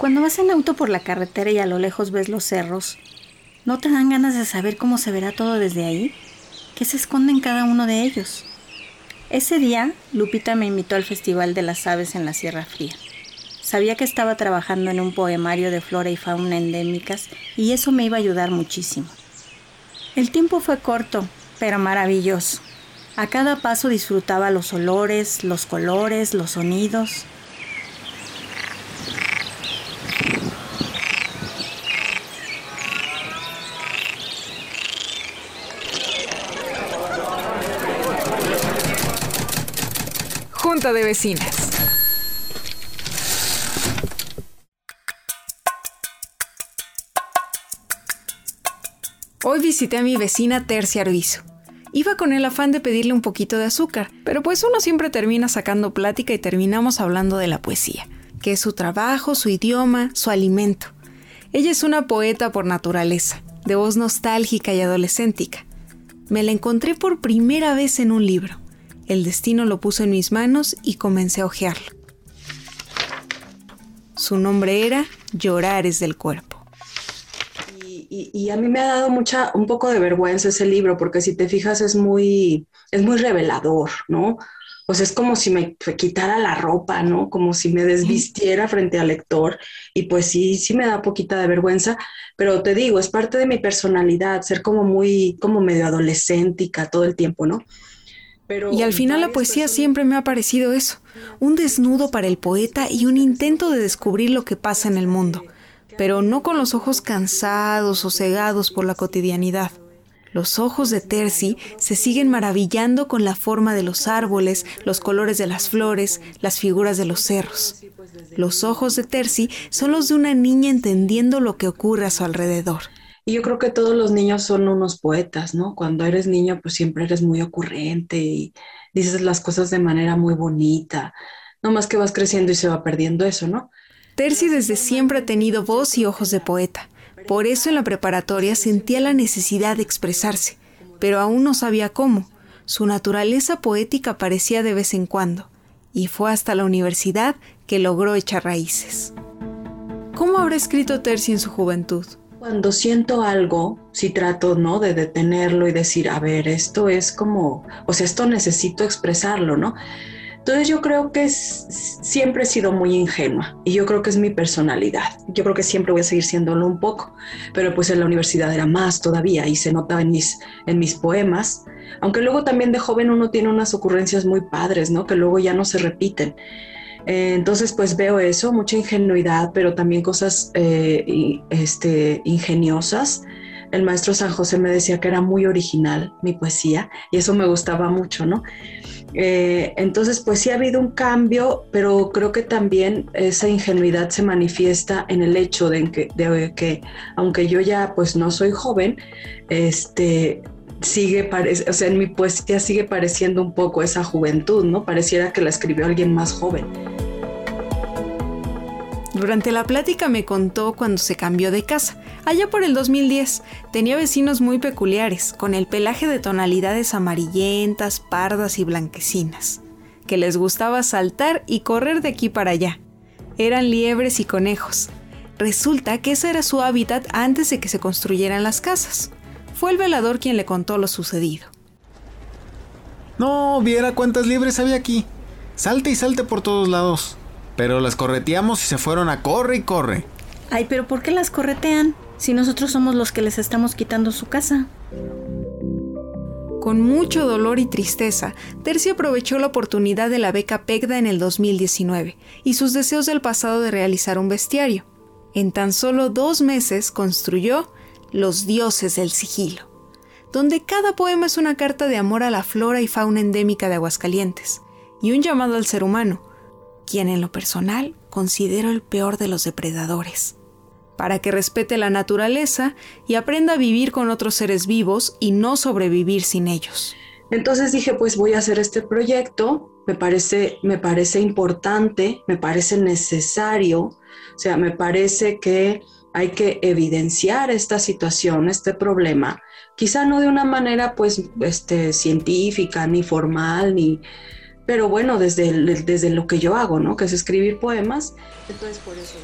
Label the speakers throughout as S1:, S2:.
S1: Cuando vas en auto por la carretera y a lo lejos ves los cerros, ¿no te dan ganas de saber cómo se verá todo desde ahí? ¿Qué se esconde en cada uno de ellos? Ese día, Lupita me invitó al Festival de las Aves en la Sierra Fría. Sabía que estaba trabajando en un poemario de flora y fauna endémicas y eso me iba a ayudar muchísimo. El tiempo fue corto, pero maravilloso. A cada paso disfrutaba los olores, los colores, los sonidos.
S2: Junta de vecinas. Hoy visité a mi vecina Tercia Arbizo. Iba con el afán de pedirle un poquito de azúcar, pero pues uno siempre termina sacando plática y terminamos hablando de la poesía, que es su trabajo, su idioma, su alimento. Ella es una poeta por naturaleza, de voz nostálgica y adolescéntica. Me la encontré por primera vez en un libro. El destino lo puso en mis manos y comencé a hojearlo. Su nombre era Llorares del Cuerpo
S3: y, a mí me ha dado mucha, un poco de vergüenza ese libro, porque si te fijas es muy, es muy revelador, ¿no? Pues es como si me quitara la ropa, ¿no? Como si me desvistiera frente al lector. Y pues sí, sí me da poquita de vergüenza, pero te digo, es parte de mi personalidad, ser como muy, como medio adolescéntica todo el tiempo, ¿no?
S2: Y al final la poesía siempre me ha parecido eso, un desnudo para el poeta y un intento de descubrir lo que pasa en el mundo pero no con los ojos cansados o cegados por la cotidianidad. Los ojos de Terci se siguen maravillando con la forma de los árboles, los colores de las flores, las figuras de los cerros. Los ojos de Terci son los de una niña entendiendo lo que ocurre a su alrededor.
S3: Y yo creo que todos los niños son unos poetas, ¿no? Cuando eres niño, pues siempre eres muy ocurrente y dices las cosas de manera muy bonita. No más que vas creciendo y se va perdiendo eso, ¿no?
S2: Terci desde siempre ha tenido voz y ojos de poeta. Por eso en la preparatoria sentía la necesidad de expresarse, pero aún no sabía cómo. Su naturaleza poética aparecía de vez en cuando, y fue hasta la universidad que logró echar raíces. ¿Cómo habrá escrito Terci en su juventud?
S3: Cuando siento algo, si trato, ¿no? De detenerlo y decir, a ver, esto es como, o sea, esto necesito expresarlo, ¿no? Entonces yo creo que siempre he sido muy ingenua y yo creo que es mi personalidad. Yo creo que siempre voy a seguir siéndolo un poco, pero pues en la universidad era más todavía y se notaba en mis, en mis poemas. Aunque luego también de joven uno tiene unas ocurrencias muy padres, ¿no? Que luego ya no se repiten. Eh, entonces pues veo eso, mucha ingenuidad, pero también cosas eh, este, ingeniosas. El maestro San José me decía que era muy original mi poesía y eso me gustaba mucho, ¿no? Eh, entonces, pues sí ha habido un cambio, pero creo que también esa ingenuidad se manifiesta en el hecho de que, de que aunque yo ya pues no soy joven, este, sigue, o sea, en mi poesía sigue pareciendo un poco esa juventud, ¿no? Pareciera que la escribió alguien más joven.
S2: Durante la plática me contó cuando se cambió de casa. Allá por el 2010 tenía vecinos muy peculiares, con el pelaje de tonalidades amarillentas, pardas y blanquecinas, que les gustaba saltar y correr de aquí para allá. Eran liebres y conejos. Resulta que ese era su hábitat antes de que se construyeran las casas. Fue el velador quien le contó lo sucedido.
S4: No, viera cuántas liebres había aquí. Salte y salte por todos lados. Pero las correteamos y se fueron a corre y corre.
S1: Ay, pero ¿por qué las corretean si nosotros somos los que les estamos quitando su casa?
S2: Con mucho dolor y tristeza, Terci aprovechó la oportunidad de la beca PEGDA en el 2019 y sus deseos del pasado de realizar un bestiario. En tan solo dos meses construyó Los dioses del sigilo, donde cada poema es una carta de amor a la flora y fauna endémica de Aguascalientes y un llamado al ser humano, quien en lo personal considero el peor de los depredadores, para que respete la naturaleza y aprenda a vivir con otros seres vivos y no sobrevivir sin ellos.
S3: Entonces dije, pues voy a hacer este proyecto, me parece, me parece importante, me parece necesario, o sea, me parece que hay que evidenciar esta situación, este problema, quizá no de una manera pues este, científica, ni formal, ni, pero bueno, desde, desde lo que yo hago, ¿no? Que es escribir poemas, entonces por eso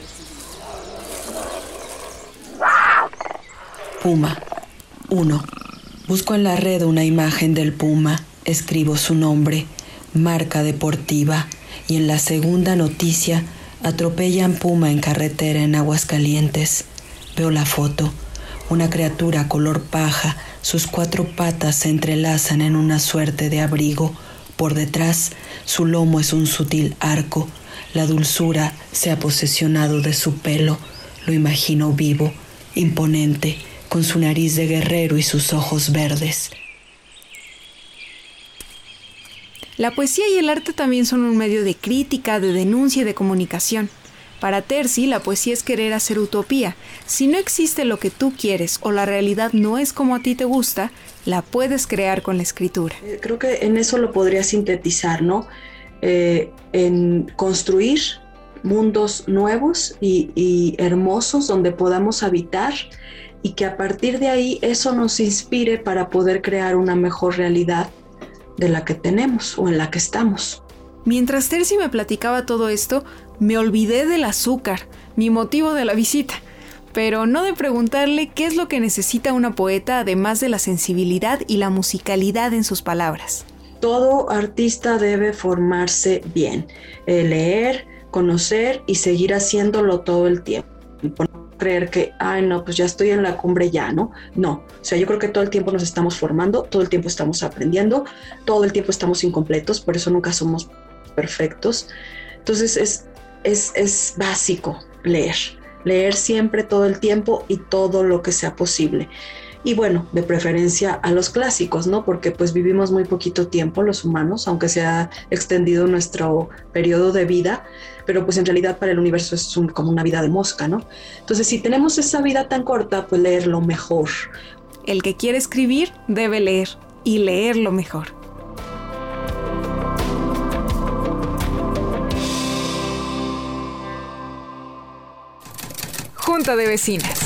S5: Puma. 1. Busco en la red una imagen del puma, escribo su nombre, marca deportiva, y en la segunda noticia atropellan puma en carretera en Aguascalientes. Veo la foto, una criatura color paja, sus cuatro patas se entrelazan en una suerte de abrigo, por detrás, su lomo es un sutil arco. La dulzura se ha posesionado de su pelo. Lo imagino vivo, imponente, con su nariz de guerrero y sus ojos verdes.
S2: La poesía y el arte también son un medio de crítica, de denuncia y de comunicación. Para Terzi, la poesía es querer hacer utopía. Si no existe lo que tú quieres o la realidad no es como a ti te gusta, la puedes crear con la escritura.
S3: Eh, creo que en eso lo podría sintetizar, ¿no? Eh, en construir mundos nuevos y, hermosos donde podamos habitar y que a partir de ahí eso nos inspire para poder crear una mejor realidad de la que tenemos o en la que estamos.
S2: Mientras Terci me platicaba todo esto, me olvidé del azúcar, mi motivo de la visita pero no de preguntarle qué es lo que necesita una poeta además de la sensibilidad y la musicalidad en sus palabras.
S3: Todo artista debe formarse bien, eh, leer, conocer y seguir haciéndolo todo el tiempo. Creer que, ay, no, pues ya estoy en la cumbre ya, ¿no? No, o sea, yo creo que todo el tiempo nos estamos formando, todo el tiempo estamos aprendiendo, todo el tiempo estamos incompletos, por eso nunca somos perfectos. Entonces es, es, es básico leer leer siempre todo el tiempo y todo lo que sea posible. Y bueno, de preferencia a los clásicos, ¿no? Porque pues vivimos muy poquito tiempo los humanos, aunque se ha extendido nuestro periodo de vida, pero pues en realidad para el universo es como una vida de mosca, ¿no? Entonces, si tenemos esa vida tan corta, pues leerlo mejor.
S2: El que quiere escribir debe leer y leerlo mejor. Junta de Vecinas.